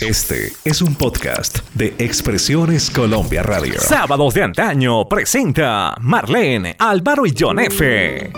Este es un podcast de Expresiones Colombia Radio. Sábados de antaño presenta Marlene, Álvaro y John F.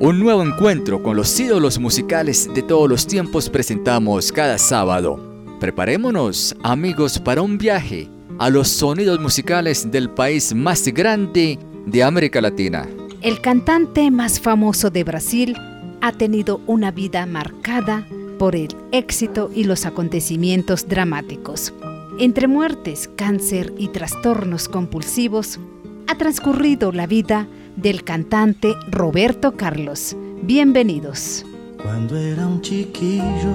Un nuevo encuentro con los ídolos musicales de todos los tiempos presentamos cada sábado. Preparémonos, amigos, para un viaje a los sonidos musicales del país más grande de América Latina. El cantante más famoso de Brasil ha tenido una vida marcada por el éxito y los acontecimientos dramáticos. Entre muertes, cáncer y trastornos compulsivos, ha transcurrido la vida del cantante Roberto Carlos. Bienvenidos. Cuando era un chiquillo,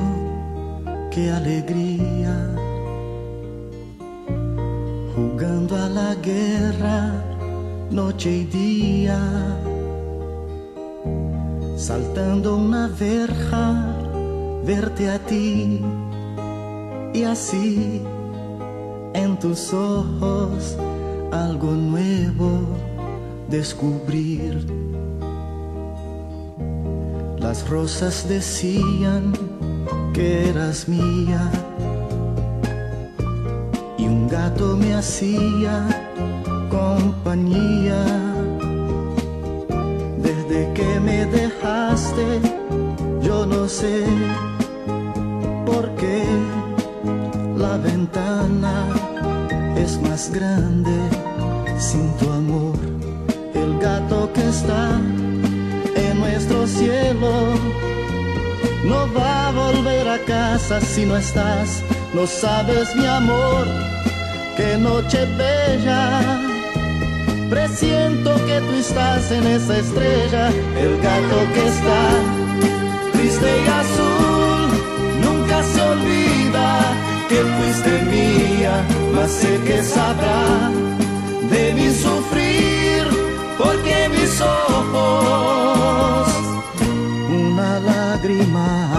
qué alegría, jugando a la guerra, noche y día saltando una verja, verte a ti. Y así en tus ojos algo nuevo descubrir. Las rosas decían que eras mía. Y un gato me hacía compañía. Que me dejaste, yo no sé por qué la ventana es más grande sin tu amor. El gato que está en nuestro cielo no va a volver a casa si no estás. No sabes mi amor, qué noche bella Presiento que tú estás en esa estrella, el gato que está triste y azul. Nunca se olvida que fuiste mía, mas sé que sabrá de mi sufrir, porque mis ojos una lágrima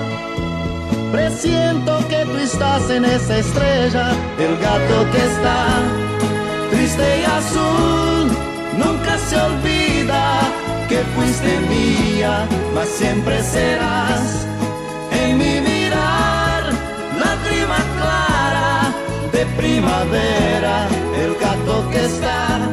Presiento que tú estás en esa estrella, el gato que está triste y azul. Nunca se olvida que fuiste mía, mas siempre serás en mi mirar, lágrima clara de primavera el gato que está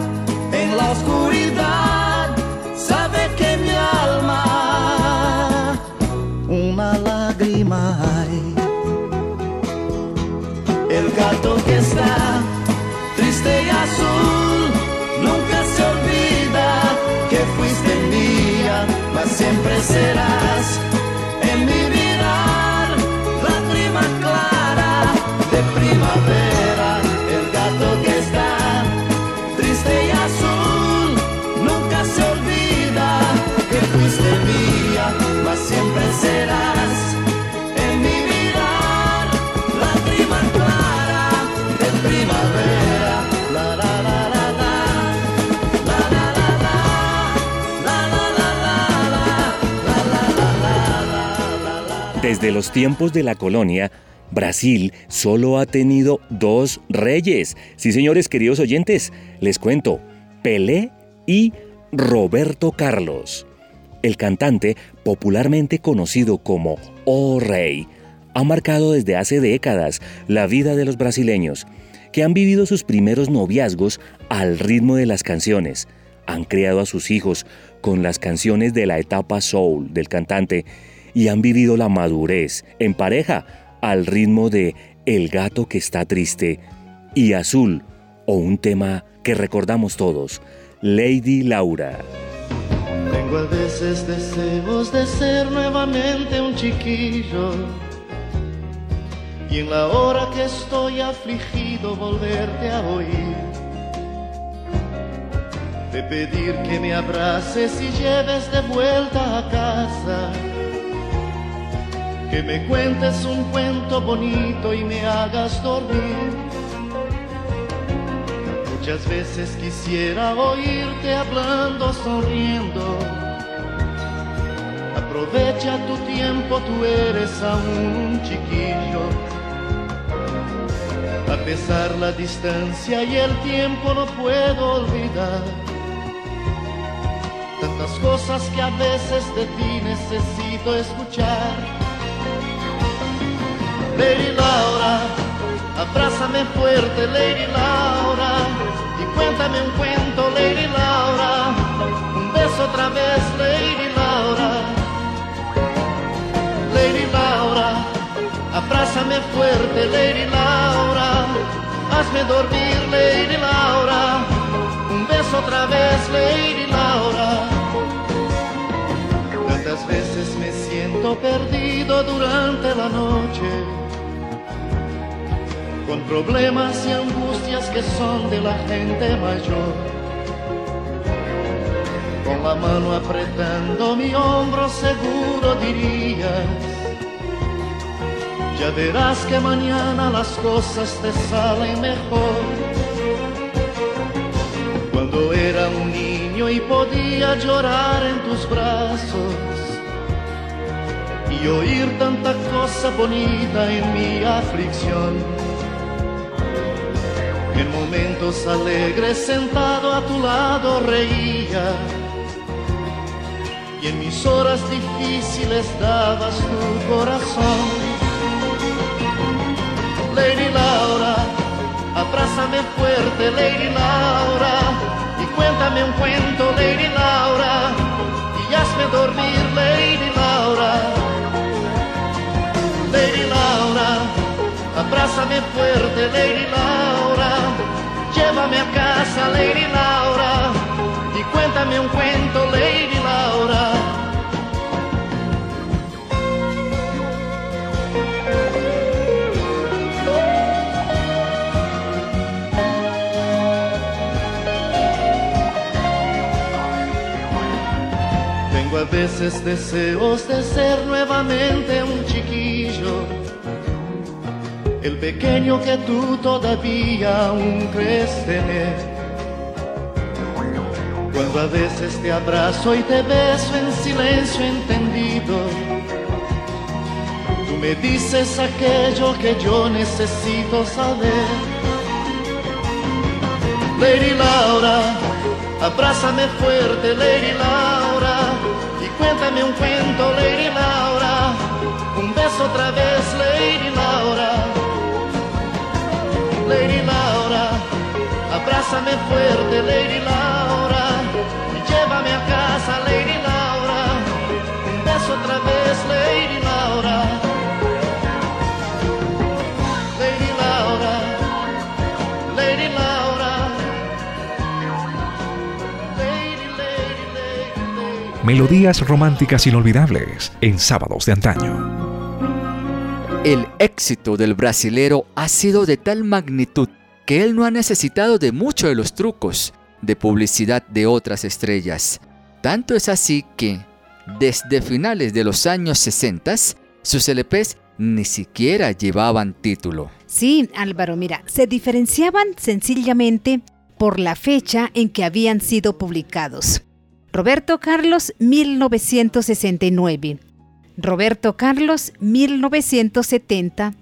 serás Desde los tiempos de la colonia, Brasil solo ha tenido dos reyes. Sí, señores queridos oyentes, les cuento, Pelé y Roberto Carlos. El cantante, popularmente conocido como O Rey, ha marcado desde hace décadas la vida de los brasileños, que han vivido sus primeros noviazgos al ritmo de las canciones, han criado a sus hijos con las canciones de la etapa soul del cantante y han vivido la madurez en pareja al ritmo de El gato que está triste y Azul, o un tema que recordamos todos, Lady Laura. Tengo a veces deseos de ser nuevamente un chiquillo y en la hora que estoy afligido volverte a oír. De pedir que me abraces y lleves de vuelta a casa. Que me cuentes un cuento bonito y me hagas dormir. Muchas veces quisiera oírte hablando, sonriendo. Aprovecha tu tiempo, tú eres aún un chiquillo a pesar la distancia y el tiempo no puedo olvidar. Tantas cosas que a veces de ti necesito escuchar. Lady Laura, abrázame fuerte, Lady Laura, y cuéntame un cuento, Lady Laura. Un beso otra vez, Lady Laura. Lady Laura, abrázame fuerte, Lady Laura hazme dormir, Lady Laura. Un beso otra vez, Lady Laura. Tantas veces me siento perdido durante la noche, con problemas y angustias que son de la gente mayor. Con la mano apretando mi hombro seguro dirías ya verás que mañana las cosas te salen mejor. Cuando era un niño y podía llorar en tus brazos y oír tanta cosa bonita en mi aflicción. En momentos alegres sentado a tu lado reía y en mis horas difíciles dabas tu corazón. Lady Laura, abrázame fuerte, Lady Laura, y cuéntame un cuento, Lady Laura, y hazme dormir, Lady Laura. Lady Laura, abrázame fuerte, Lady Laura, Lady Laura, y cuéntame un cuento, Lady Laura. a veces deseos de ser nuevamente un chiquillo, el pequeño que tú todavía aún crees tener. Cuando a veces te abrazo y te beso en silencio entendido, tú me dices aquello que yo necesito saber. Lady Laura, abrázame fuerte, Lady Laura Cuéntame un cuento, Lady Laura. Un beso otra vez, Lady Laura. Lady Laura, abrázame fuerte, Lady Laura. Llévame a casa, Lady Laura. Un beso otra vez, Lady Laura. Melodías románticas inolvidables en sábados de antaño. El éxito del brasilero ha sido de tal magnitud que él no ha necesitado de mucho de los trucos de publicidad de otras estrellas. Tanto es así que, desde finales de los años 60, sus LPs ni siquiera llevaban título. Sí, Álvaro, mira, se diferenciaban sencillamente por la fecha en que habían sido publicados. Roberto Carlos 1969, Roberto Carlos 1970,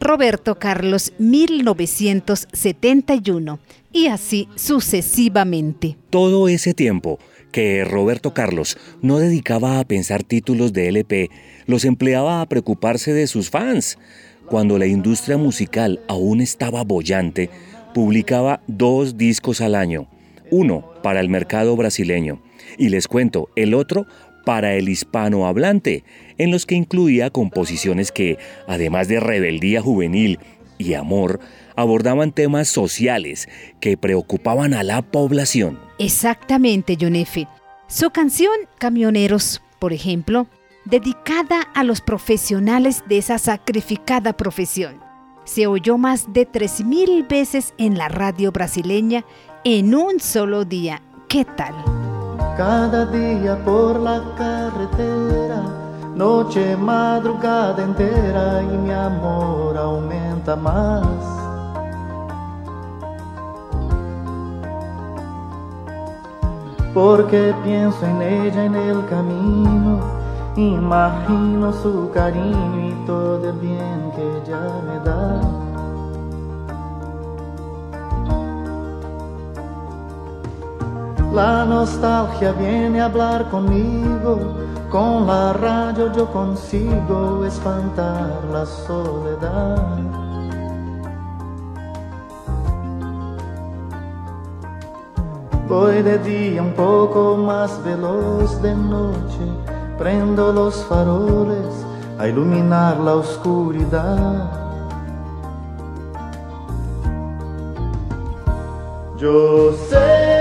Roberto Carlos 1971 y así sucesivamente. Todo ese tiempo que Roberto Carlos no dedicaba a pensar títulos de LP, los empleaba a preocuparse de sus fans. Cuando la industria musical aún estaba bollante, publicaba dos discos al año, uno para el mercado brasileño y les cuento el otro para el hispanohablante, en los que incluía composiciones que, además de rebeldía juvenil y amor, abordaban temas sociales que preocupaban a la población. Exactamente, John Su canción Camioneros, por ejemplo, dedicada a los profesionales de esa sacrificada profesión, se oyó más de 3.000 veces en la radio brasileña en un solo día. ¿Qué tal? Cada día por la carretera, noche, madrugada entera y mi amor aumenta más. porque pienso en ella en el camino, imagino su cariño y todo el bien que ella me da. La nostalgia viene a hablar conmigo, con la radio yo consigo espantar la soledad. Voy de día un poco más veloz de noche, prendo los faroles a iluminar la oscuridad. Yo sé.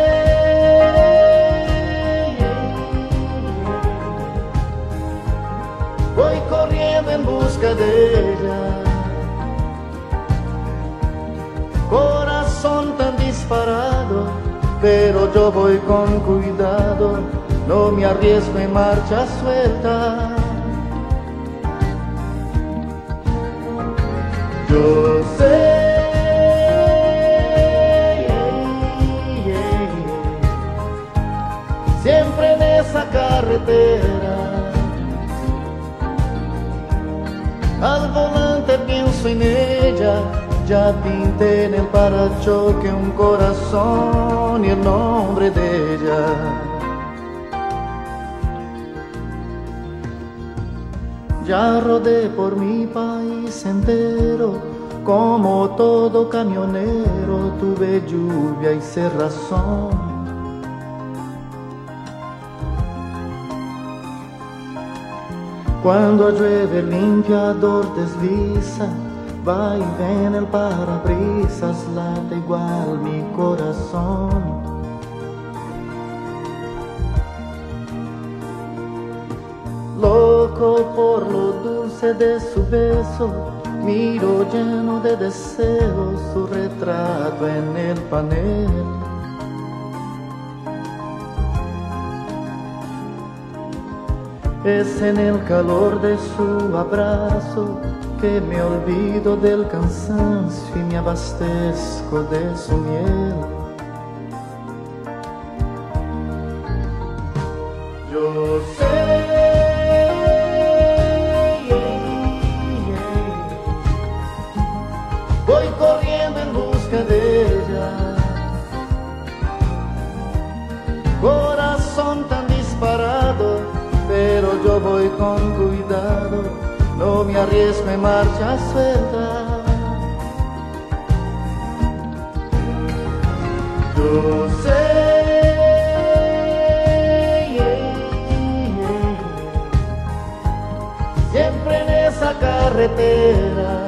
Corazón tan disparado pero yo voy con cuidado, no me arriesgo en marcha suelta. Yo sé. Siempre en esa carretera, al volante pienso en ella ya pinté en el parachoque un corazón y el nombre de ella. Ya rodé por mi país entero, como todo camionero, tuve lluvia y cerrazón. Cuando llueve el limpiador desliza Va y ven el parabrisas, late igual mi corazón. Loco por lo dulce de su beso, miro lleno de deseos su retrato en el panel. Es en el calor de su abrazo que me olvido del cansancio y me abastezco de su miel. Marcha suelta. Siempre en esa carretera.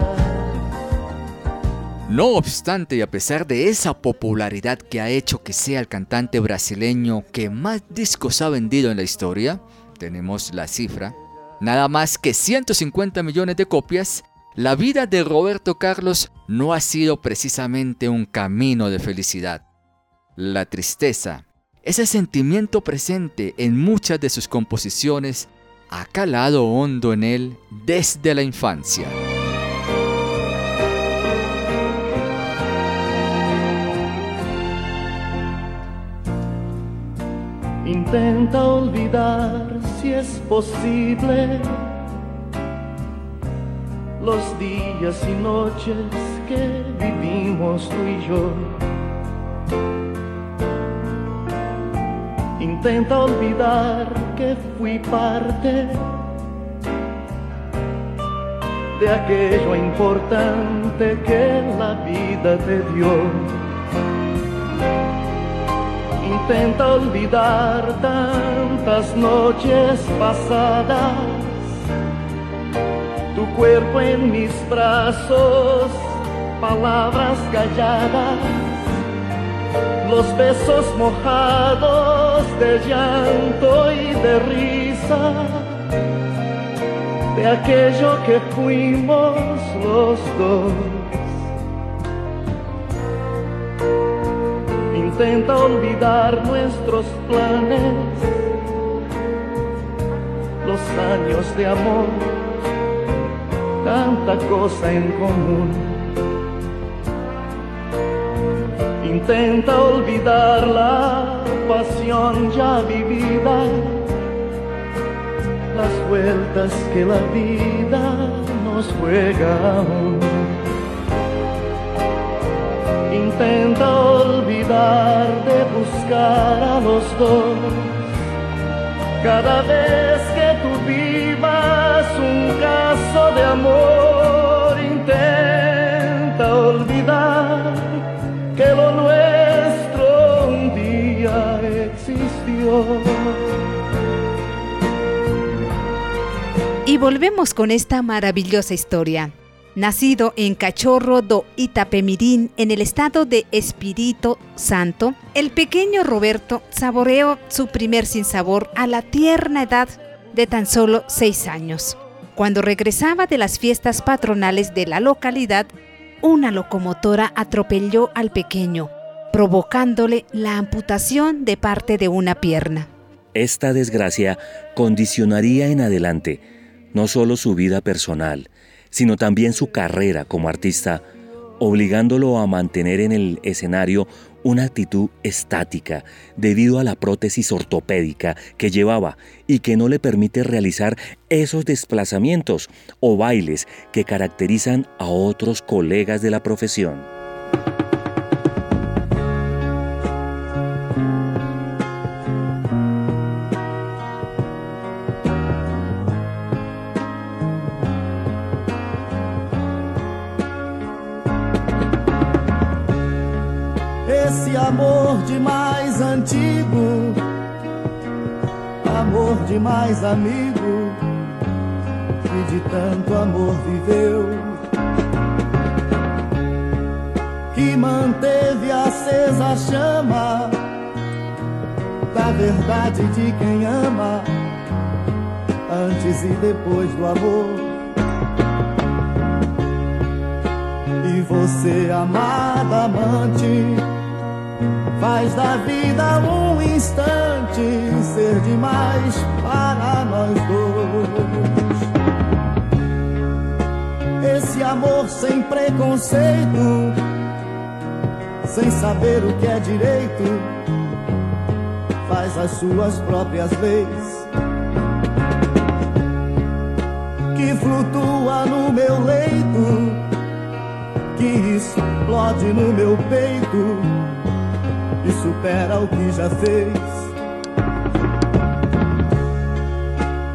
No obstante, y a pesar de esa popularidad que ha hecho que sea el cantante brasileño que más discos ha vendido en la historia, tenemos la cifra, nada más que 150 millones de copias, la vida de Roberto Carlos no ha sido precisamente un camino de felicidad. La tristeza, ese sentimiento presente en muchas de sus composiciones, ha calado hondo en él desde la infancia. Intenta olvidar si es posible los días y noches que vivimos tú y yo. Intenta olvidar que fui parte de aquello importante que la vida te dio intenta olvidar tantas noches pasadas, tu cuerpo en mis brazos, palabras calladas, los besos mojados de llanto y de risa, de aquello que fuimos los dos. Intenta olvidar nuestros planes, los años de amor, tanta cosa en común Intenta olvidar la pasión ya vivida, las vueltas que la vida nos juega aún. Intenta olvidar de buscar a los dos. Cada vez que tú vivas un caso de amor, intenta olvidar que lo nuestro un día existió. Y volvemos con esta maravillosa historia. Nacido en Cachorro do Itapemirín, en el estado de Espíritu Santo, el pequeño Roberto saboreó su primer sinsabor a la tierna edad de tan solo seis años. Cuando regresaba de las fiestas patronales de la localidad, una locomotora atropelló al pequeño, provocándole la amputación de parte de una pierna. Esta desgracia condicionaría en adelante no solo su vida personal, sino también su carrera como artista, obligándolo a mantener en el escenario una actitud estática debido a la prótesis ortopédica que llevaba y que no le permite realizar esos desplazamientos o bailes que caracterizan a otros colegas de la profesión. Amor de mais antigo, amor de mais amigo, que de tanto amor viveu, que manteve acesa a chama da verdade de quem ama, antes e depois do amor. E você, amada amante, Faz da vida um instante ser demais para nós dois. Esse amor sem preconceito, sem saber o que é direito, faz as suas próprias leis. Que flutua no meu leito, que explode no meu peito e supera o que já fez.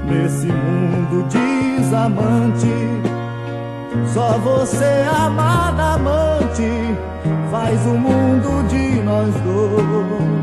Nesse mundo desamante, só você, amada amante, faz o mundo de nós dois.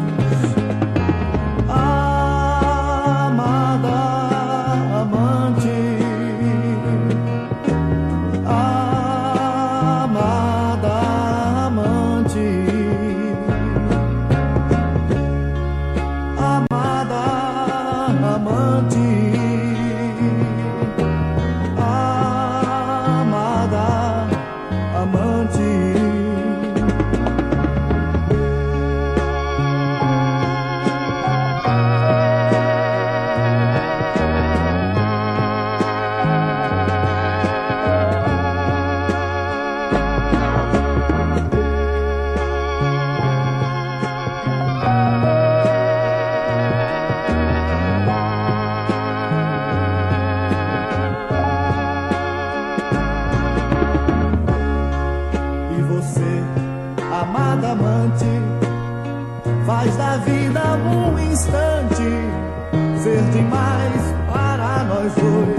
foi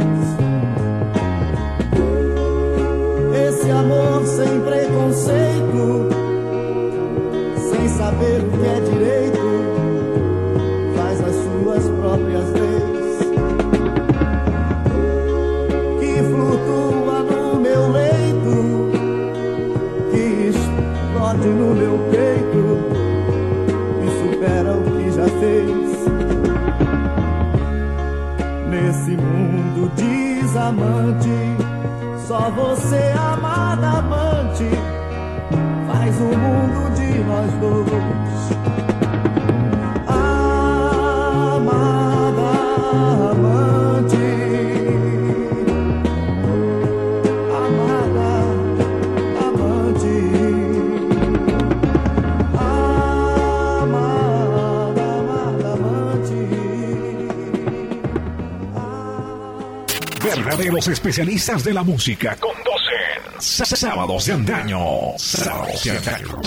você amada amante. Faz o mundo de nós dois. de los especialistas de la música Sábados de Antaño. Sábados de Antaño.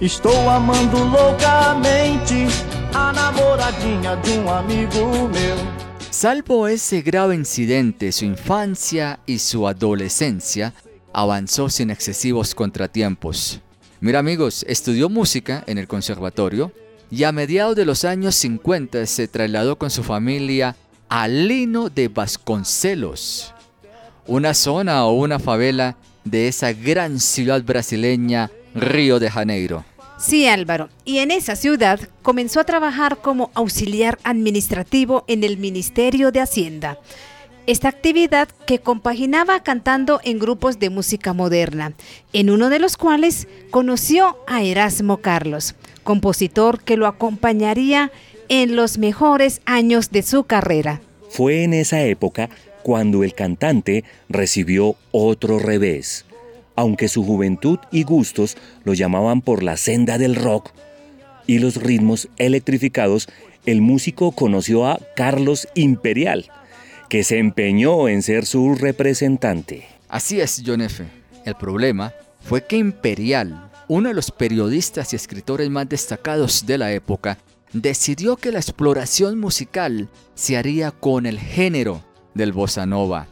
Estou amando loucamente a namoradinha de un amigo meu. Salvo ese grave incidente, su infancia y su adolescencia avanzó sin excesivos contratiempos. Mira amigos, estudió música en el conservatorio y a mediados de los años 50 se trasladó con su familia Alino de Vasconcelos, una zona o una favela de esa gran ciudad brasileña, Río de Janeiro. Sí, Álvaro, y en esa ciudad comenzó a trabajar como auxiliar administrativo en el Ministerio de Hacienda. Esta actividad que compaginaba cantando en grupos de música moderna, en uno de los cuales conoció a Erasmo Carlos, compositor que lo acompañaría en los mejores años de su carrera. Fue en esa época cuando el cantante recibió otro revés. Aunque su juventud y gustos lo llamaban por la senda del rock y los ritmos electrificados, el músico conoció a Carlos Imperial, que se empeñó en ser su representante. Así es, John F. El problema fue que Imperial, uno de los periodistas y escritores más destacados de la época, decidió que la exploración musical se haría con el género del bossa nova,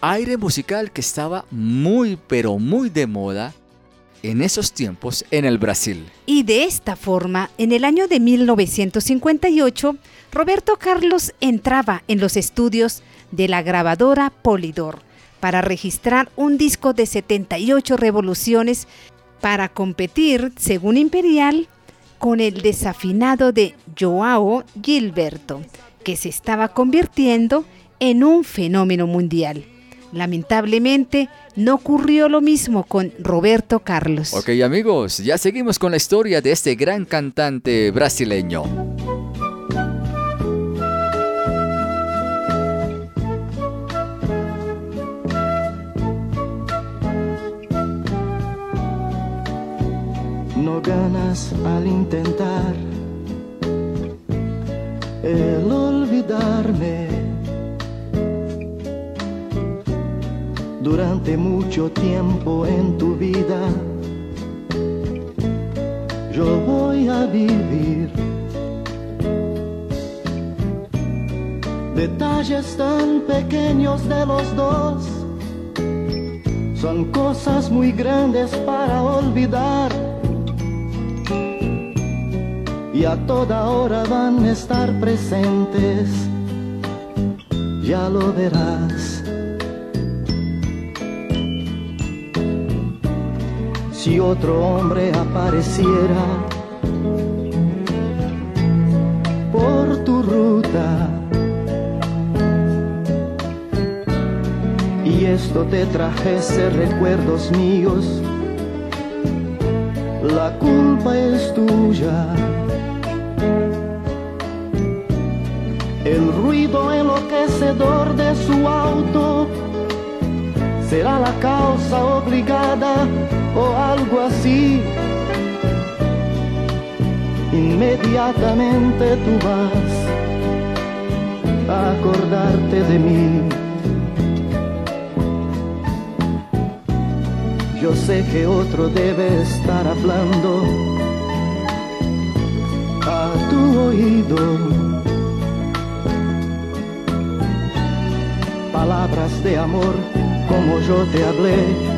aire musical que estaba muy pero muy de moda en esos tiempos en el Brasil. Y de esta forma, en el año de 1958, Roberto Carlos entraba en los estudios de la grabadora Polydor para registrar un disco de 78 revoluciones para competir, según Imperial, con el desafinado de Joao Gilberto, que se estaba convirtiendo en un fenómeno mundial. Lamentablemente, no ocurrió lo mismo con Roberto Carlos. Ok amigos, ya seguimos con la historia de este gran cantante brasileño. ganas al intentar tiempo en tu vida, yo voy a vivir detalles tan pequeños de los dos. Son cosas muy grandes para olvidar y a toda hora van a estar presentes, ya lo verás. Si otro hombre apareciera por tu ruta y esto te trajese recuerdos míos, la culpa es tuya. El ruido enloquecedor de su auto será la causa obligada o algo así. Inmediatamente tú vas a acordarte de mí. Yo sé que otro debe estar hablando a tu oído palabras de amor como yo te hablé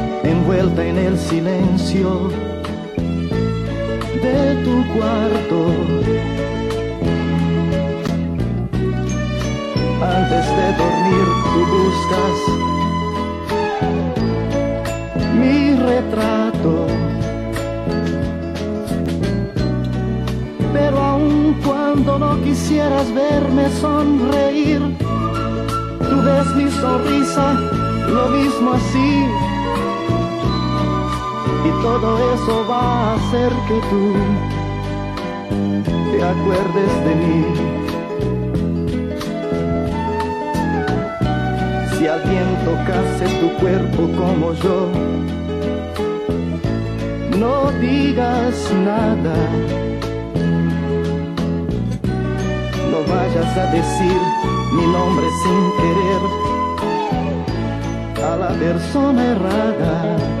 envuelta en el silencio de tu cuarto. Antes de dormir tú buscas mi retrato. Pero aun cuando no quisieras verme sonreír, tú ves mi sonrisa lo mismo así todo eso va a hacer que tú te acuerdes de mí. Si alguien tocase tu cuerpo como yo, no digas nada. No vayas a decir mi nombre sin querer a la persona errada.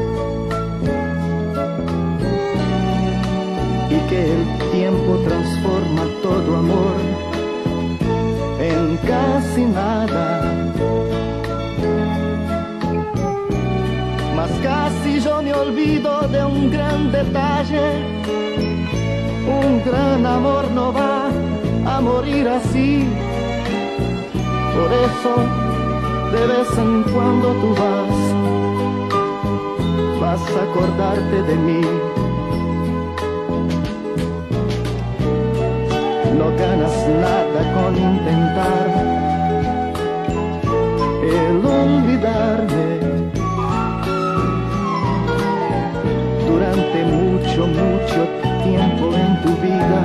el tiempo transforma todo amor en casi nada. Mas casi yo me olvido de un gran detalle. Un gran amor no va a morir así. Por eso de vez en cuando tú vas, vas a acordarte de mí. Nada con intentar el olvidarme. Durante mucho, mucho tiempo en tu vida,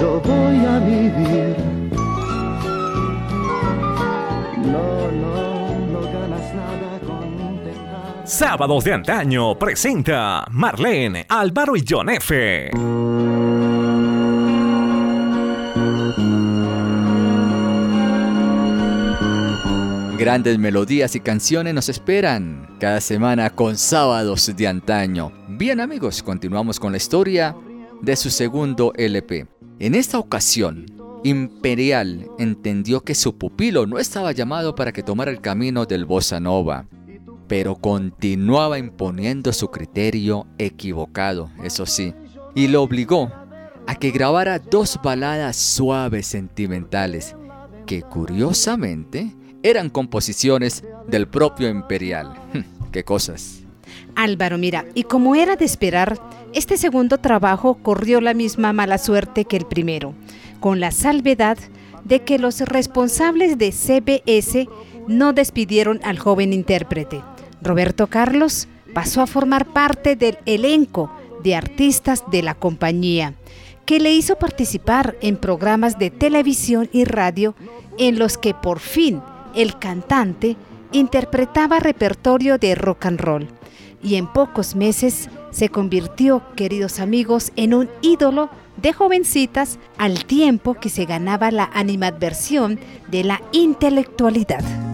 yo voy a vivir. No, no, no ganas nada con intentar. Sábados de antaño presenta Marlene, Álvaro y John F. Grandes melodías y canciones nos esperan cada semana con sábados de antaño. Bien amigos, continuamos con la historia de su segundo LP. En esta ocasión, Imperial entendió que su pupilo no estaba llamado para que tomara el camino del bossa nova, pero continuaba imponiendo su criterio equivocado, eso sí, y lo obligó a que grabara dos baladas suaves sentimentales que curiosamente eran composiciones del propio Imperial. ¡Qué cosas! Álvaro, mira, y como era de esperar, este segundo trabajo corrió la misma mala suerte que el primero, con la salvedad de que los responsables de CBS no despidieron al joven intérprete. Roberto Carlos pasó a formar parte del elenco de artistas de la compañía, que le hizo participar en programas de televisión y radio en los que por fin el cantante interpretaba repertorio de rock and roll y en pocos meses se convirtió, queridos amigos, en un ídolo de jovencitas al tiempo que se ganaba la animadversión de la intelectualidad.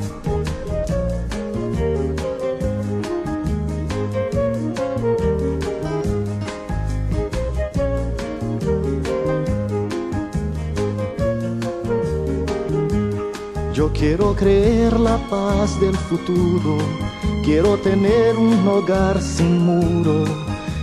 Yo quiero creer la paz del futuro, quiero tener un hogar sin muro.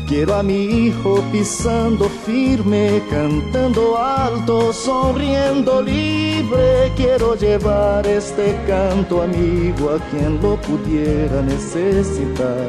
Quiero a mi hijo pisando firme, cantando alto, sonriendo libre. Quiero llevar este canto amigo a quien lo pudiera necesitar.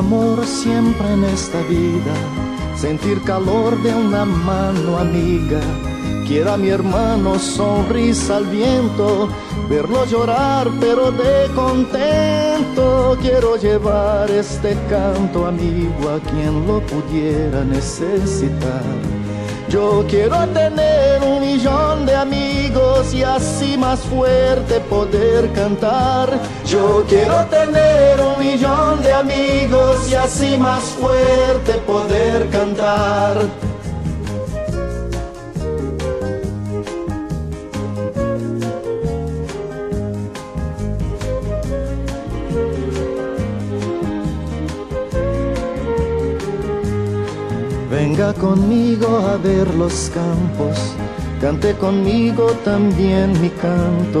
Amor siempre en esta vida, sentir calor de una mano amiga. Quiero a mi hermano sonrisa al viento, verlo llorar pero de contento. Quiero llevar este canto amigo a quien lo pudiera necesitar. Yo quiero tener un millón de amigos y así más fuerte poder cantar. Yo quiero tener un millón de amigos y así más fuerte poder cantar. Venga conmigo a ver los campos, cante conmigo también mi canto,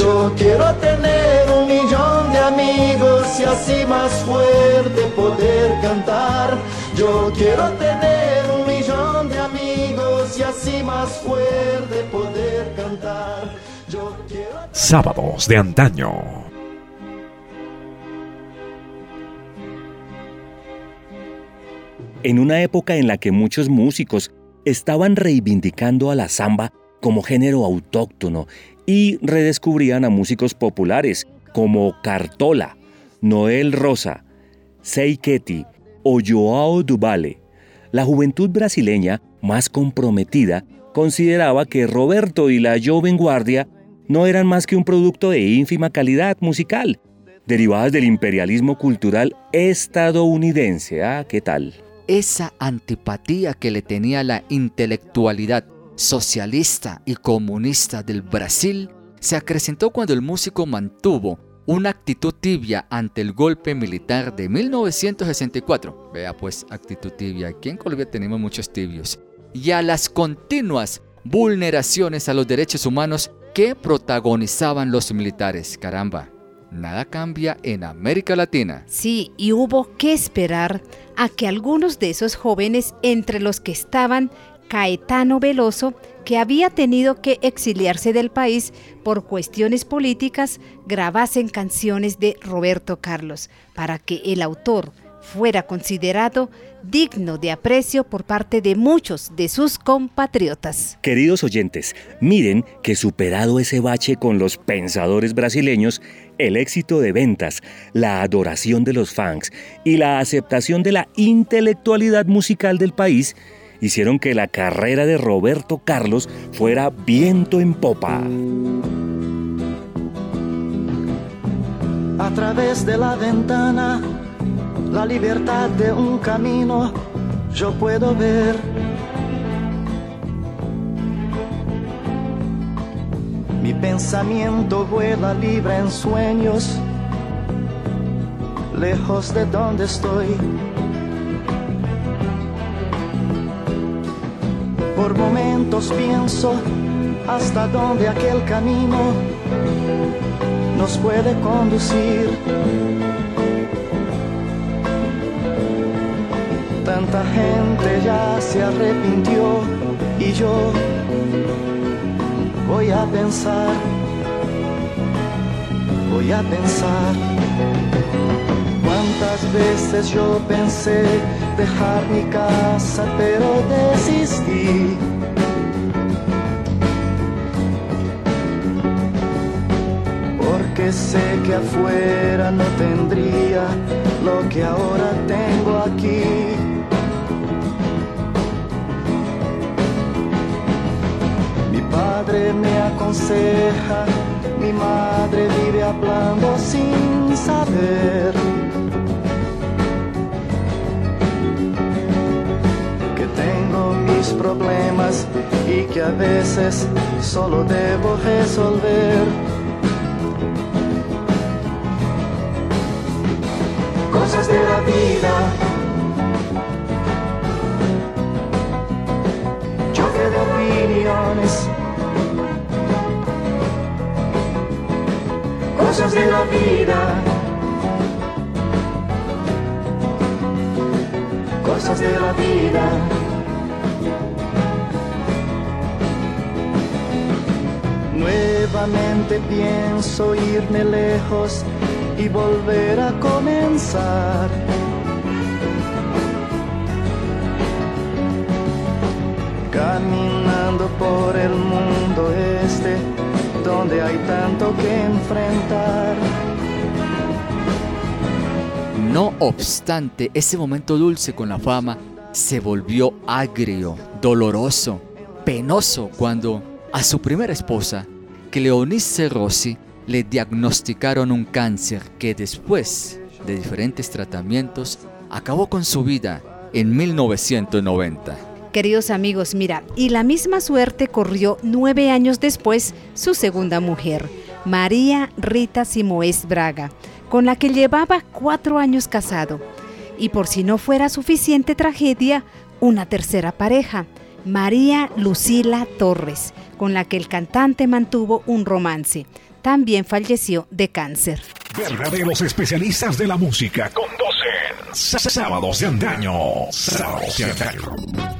Yo quiero tener un millón de amigos y así más fuerte poder cantar. Yo quiero tener un millón de amigos y así más fuerte poder cantar. Yo quiero Sábados de antaño. En una época en la que muchos músicos estaban reivindicando a la samba como género autóctono y redescubrían a músicos populares como Cartola, Noel Rosa, Seiketi o Joao Duvale, la juventud brasileña más comprometida consideraba que Roberto y la joven guardia no eran más que un producto de ínfima calidad musical, derivadas del imperialismo cultural estadounidense. ¿Ah, qué tal? Esa antipatía que le tenía la intelectualidad socialista y comunista del Brasil se acrecentó cuando el músico mantuvo una actitud tibia ante el golpe militar de 1964. Vea pues, actitud tibia. Aquí en Colombia tenemos muchos tibios. Y a las continuas vulneraciones a los derechos humanos que protagonizaban los militares. Caramba, nada cambia en América Latina. Sí, y hubo que esperar a que algunos de esos jóvenes, entre los que estaban Caetano Veloso, que había tenido que exiliarse del país por cuestiones políticas, grabasen canciones de Roberto Carlos, para que el autor fuera considerado digno de aprecio por parte de muchos de sus compatriotas. Queridos oyentes, miren que superado ese bache con los pensadores brasileños, el éxito de ventas, la adoración de los fans y la aceptación de la intelectualidad musical del país hicieron que la carrera de Roberto Carlos fuera viento en popa. A través de la ventana, la libertad de un camino, yo puedo ver. Mi pensamiento vuela libre en sueños, lejos de donde estoy. Por momentos pienso hasta dónde aquel camino nos puede conducir. Tanta gente ya se arrepintió y yo voy a pensar, voy a pensar. Cuántas veces yo pensé dejar mi casa, pero desistí. Porque sé que afuera no tendría lo que ahora tengo aquí. Mi padre me aconseja, mi madre vive hablando sin saber. Problemas y que a veces solo debo resolver. Cosas de la vida. Choque de opiniones. Cosas de la vida. Cosas de la vida. Nuevamente pienso irme lejos y volver a comenzar. Caminando por el mundo este, donde hay tanto que enfrentar. No obstante, ese momento dulce con la fama se volvió agrio, doloroso, penoso cuando a su primera esposa, Cleonice Rossi, le diagnosticaron un cáncer que después de diferentes tratamientos acabó con su vida en 1990. Queridos amigos, mira, y la misma suerte corrió nueve años después su segunda mujer, María Rita Simoes Braga, con la que llevaba cuatro años casado. Y por si no fuera suficiente tragedia, una tercera pareja, María Lucila Torres, con la que el cantante mantuvo un romance. También falleció de cáncer. Verdaderos especialistas de la música conducen Sábados de Antaño. Sábados de Antaño.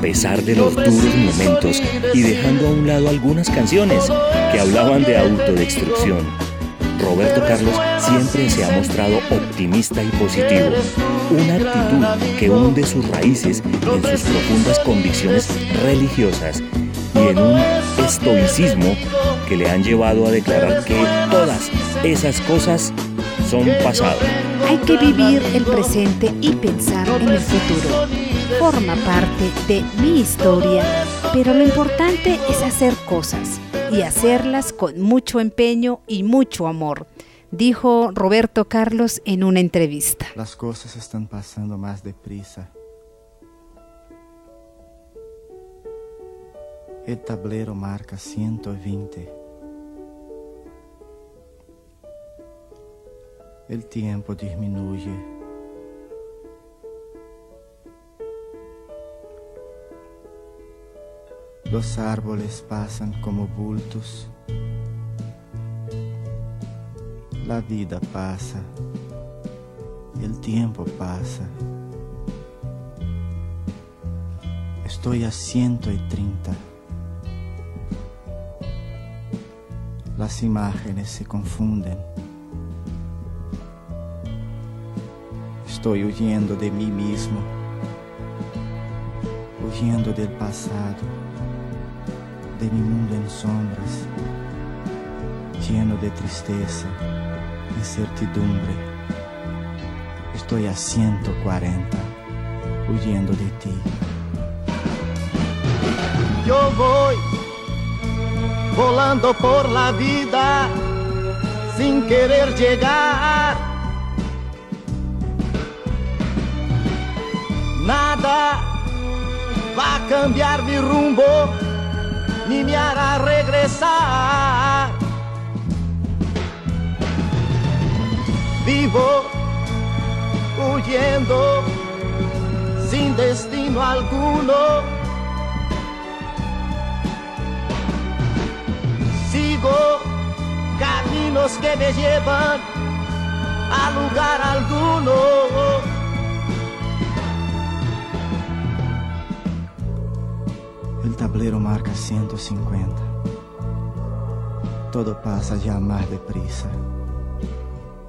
Pesar de los duros momentos y dejando a un lado algunas canciones que hablaban de autodestrucción, Roberto Carlos siempre se ha mostrado optimista y positivo, una actitud que hunde sus raíces en sus profundas convicciones religiosas y en un estoicismo que le han llevado a declarar que todas esas cosas son pasado. Hay que vivir el presente y pensar en el futuro. Forma parte de mi historia, pero lo importante es hacer cosas y hacerlas con mucho empeño y mucho amor, dijo Roberto Carlos en una entrevista. Las cosas están pasando más deprisa. El tablero marca 120. El tiempo disminuye. Los árboles pasan como bultos. La vida pasa. El tiempo pasa. Estoy a 130. Las imágenes se confunden. Estoy huyendo de mí mismo, huyendo del pasado de mi mundo en sombras, lleno de tristeza, incertidumbre. Estoy a 140, huyendo de ti. Yo voy volando por la vida sin querer llegar. Nada va a cambiar mi rumbo ni me hará regresar. Vivo huyendo sin destino alguno. Sigo caminos que me llevan a lugar alguno. Tablero marca 150. Todo pasa ya más deprisa.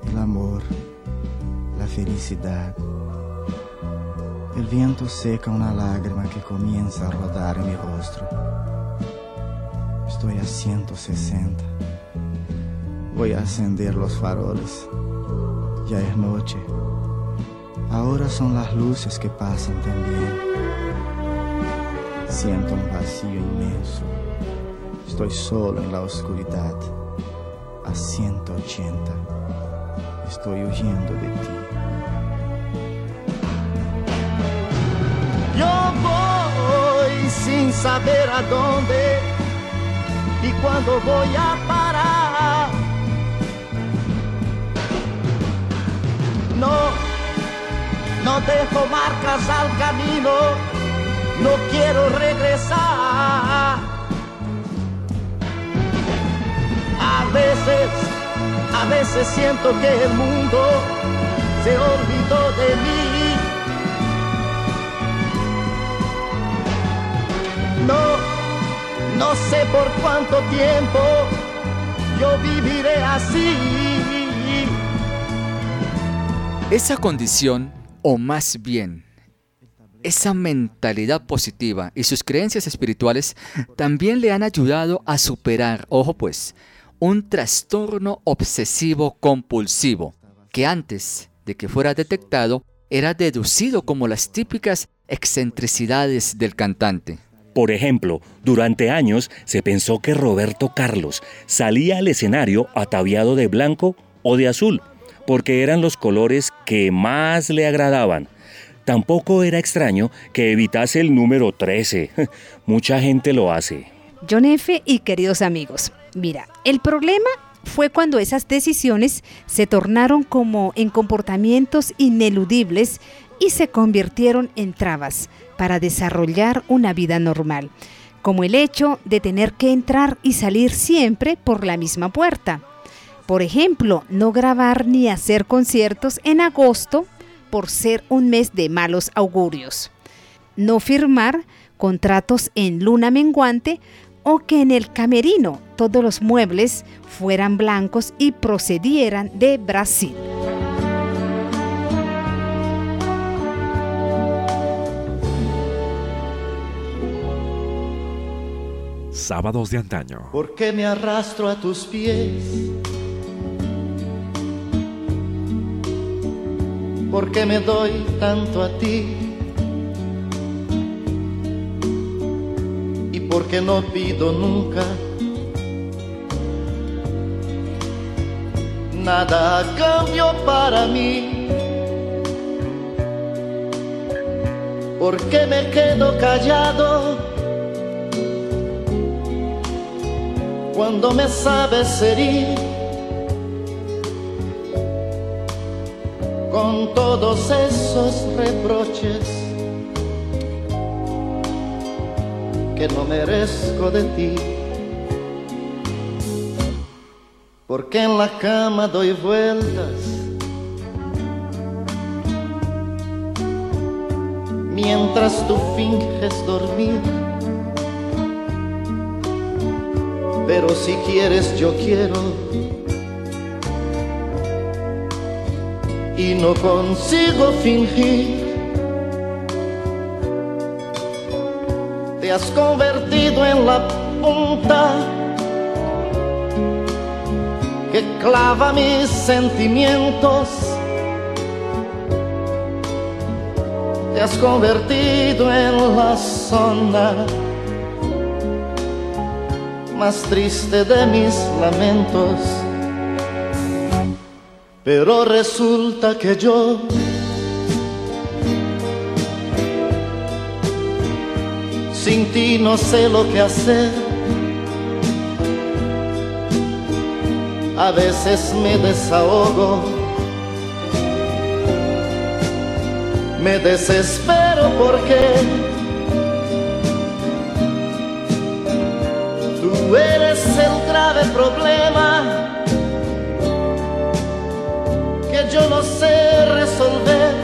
El amor, la felicidad. El viento seca una lágrima que comienza a rodar en mi rostro. Estoy a 160. Voy a encender los faroles. Ya es noche. Ahora son las luces que pasan también. Siento un vacío inmenso. Estoy solo en la oscuridad. A 180. Estoy huyendo de ti. Yo voy sin saber a dónde y cuándo voy a parar. No, no dejo marcas al camino no quiero regresar. A veces, a veces siento que el mundo se olvidó de mí. No, no sé por cuánto tiempo yo viviré así. Esa condición, o más bien esa mentalidad positiva y sus creencias espirituales también le han ayudado a superar, ojo pues, un trastorno obsesivo compulsivo que antes de que fuera detectado era deducido como las típicas excentricidades del cantante. Por ejemplo, durante años se pensó que Roberto Carlos salía al escenario ataviado de blanco o de azul, porque eran los colores que más le agradaban. Tampoco era extraño que evitase el número 13. Mucha gente lo hace. John F. y queridos amigos, mira, el problema fue cuando esas decisiones se tornaron como en comportamientos ineludibles y se convirtieron en trabas para desarrollar una vida normal, como el hecho de tener que entrar y salir siempre por la misma puerta. Por ejemplo, no grabar ni hacer conciertos en agosto por ser un mes de malos augurios. No firmar contratos en luna menguante o que en el camerino todos los muebles fueran blancos y procedieran de Brasil. Sábados de antaño. ¿Por qué me arrastro a tus pies? ¿Por qué me doy tanto a ti? ¿Y por qué no pido nunca nada a cambio para mí? ¿Por qué me quedo callado? cuando me sabes herir con todos esos reproches que no merezco de ti. Porque en la cama doy vueltas mientras tú finges dormir pero si quieres yo quiero. Y no consigo fingir. Te has convertido en la punta que clava mis sentimientos. Te has convertido en la zona más triste de mis lamentos. Pero resulta que yo sin ti no sé lo que hacer. A veces me desahogo, me desespero porque Tú eres el grave problema yo no sé resolver.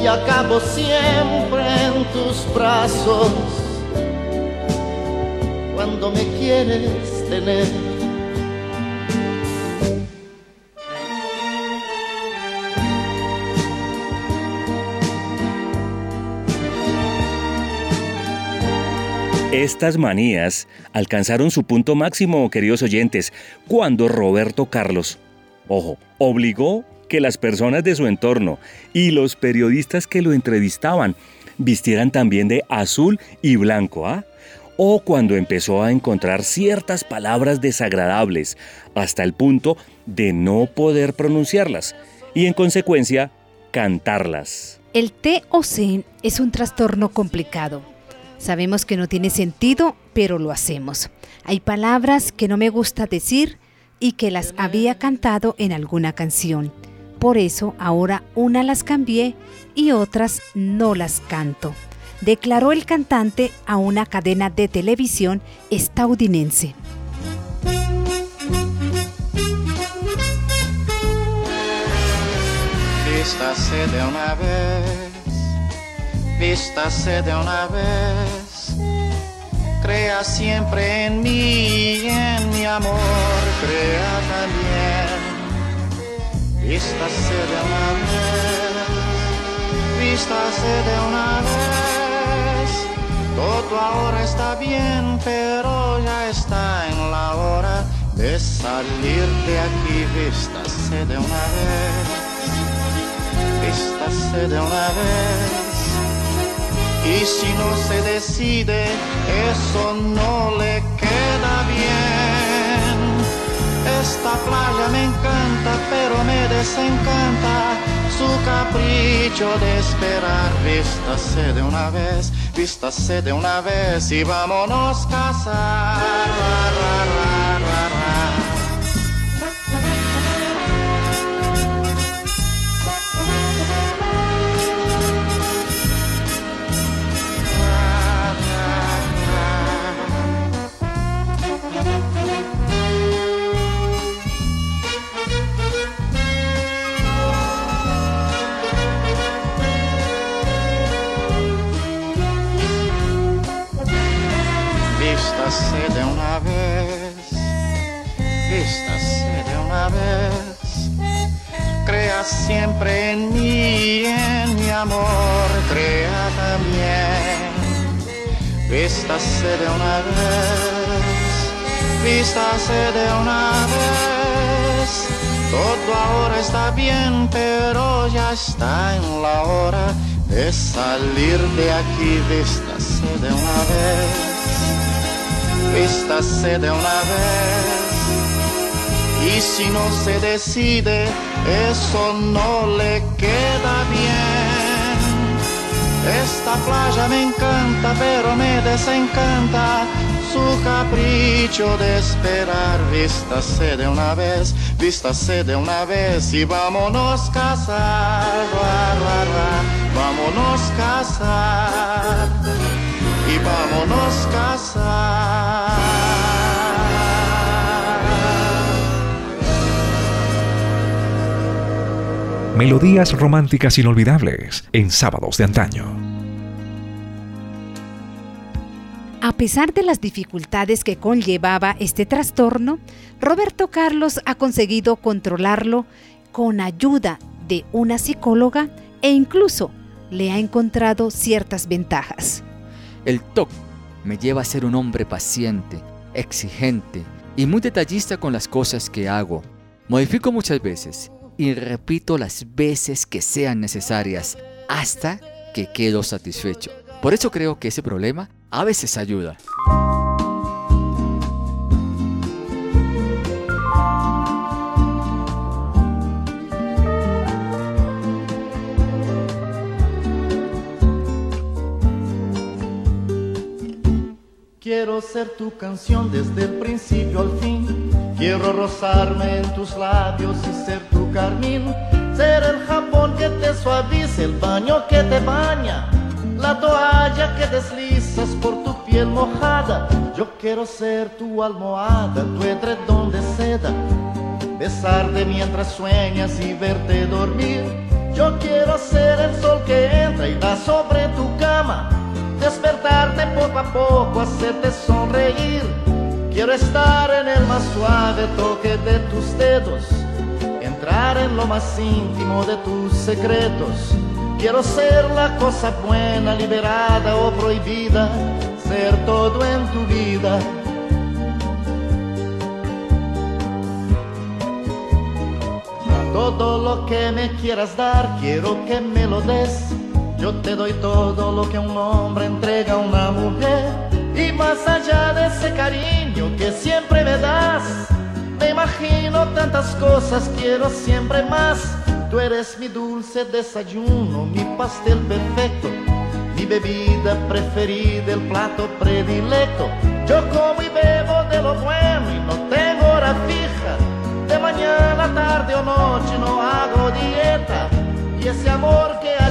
Y acabo siempre en tus brazos cuando me quieres tener. Estas manías alcanzaron su punto máximo, queridos oyentes, cuando Roberto Carlos, ojo, obligó que las personas de su entorno y los periodistas que lo entrevistaban vistieran también de azul y blanco, ¿ah? O cuando empezó a encontrar ciertas palabras desagradables hasta el punto de no poder pronunciarlas y en consecuencia cantarlas. El TOC es un trastorno complicado Sabemos que no tiene sentido, pero lo hacemos. Hay palabras que no me gusta decir y que las había cantado en alguna canción. Por eso ahora una las cambié y otras no las canto, declaró el cantante a una cadena de televisión estadounidense. Vístase de una vez. Crea siempre en mí, en mi amor, crea también. Vístase de una vez, vístase de una vez. Todo ahora está bien, pero ya está en la hora de salir de aquí, vístase de una vez vístase de una vez. Y si no se decide, eso no le queda bien. Esta playa me encanta, pero me desencanta su capricho de esperar. Vístase de una vez, vístase de una vez y vámonos casar. Siempre en mí, en mi amor, crea también. Vístase de una vez, vístase de una vez. Todo ahora está bien, pero ya está en la hora de salir de aquí, vístase de una vez vístase de una vez. Y si no se decide, eso no le queda bien. Esta playa me encanta, pero me desencanta su capricho de esperar. Vístase de una vez, vístase de una vez y vámonos casar. vámonos a casar y vámonos casar. Melodías románticas inolvidables en sábados de antaño. A pesar de las dificultades que conllevaba este trastorno, Roberto Carlos ha conseguido controlarlo con ayuda de una psicóloga e incluso le ha encontrado ciertas ventajas. El TOC me lleva a ser un hombre paciente, exigente y muy detallista con las cosas que hago. Modifico muchas veces y repito las veces que sean necesarias hasta que quedo satisfecho. Por eso creo que ese problema a veces ayuda. Quiero ser tu canción desde el principio al fin. Quiero rozarme en tus labios y ser tu Ser el jabón que te suavice, el baño que te baña. La toalla que deslizas por tu piel mojada. Yo quiero ser tu almohada, tu edredón de seda. Besarte mientras sueñas y verte dormir. Yo quiero ser el sol que entra y da sobre tu cama despertarte poco a poco, hacerte sonreír. Quiero estar en el más suave toque de tus dedos, entrar en lo más íntimo de tus secretos. Quiero ser la cosa buena, liberada o prohibida, ser todo en tu vida. Todo lo que me quieras dar, quiero que me lo des yo te doy todo lo que un hombre entrega a una mujer. Y más allá de ese cariño que siempre me das, me imagino tantas cosas, quiero siempre más. Tú eres mi dulce desayuno, mi pastel perfecto, mi bebida preferida, el plato predilecto. Yo como y bebo de lo bueno y no tengo hora fija. De mañana, tarde o noche no hago dieta. Y ese amor que alimenta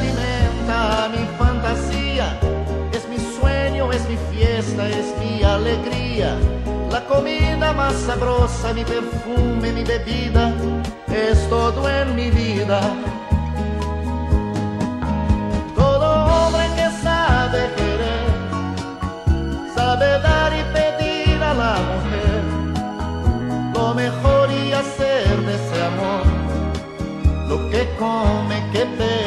comida más sabrosa, mi perfume, mi bebida, es todo en mi vida. Todo hombre que sabe querer, sabe dar y pedir a la mujer lo mejor y hacer de ese amor lo que come, que bebe,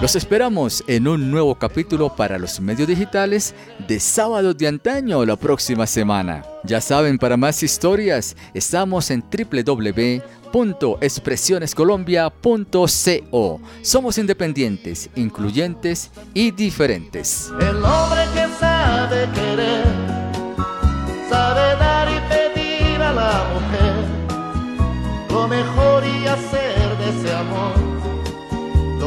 Los esperamos en un nuevo capítulo para los medios digitales de Sábado de Antaño la próxima semana. Ya saben, para más historias, estamos en www.expresionescolombia.co. Somos independientes, incluyentes y diferentes. El hombre que sabe querer, sabe dar y pedir a la mujer lo mejor y hacer de ese amor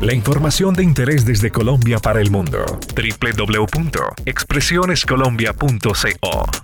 la información de interés desde Colombia para el mundo. www.expresionescolombia.co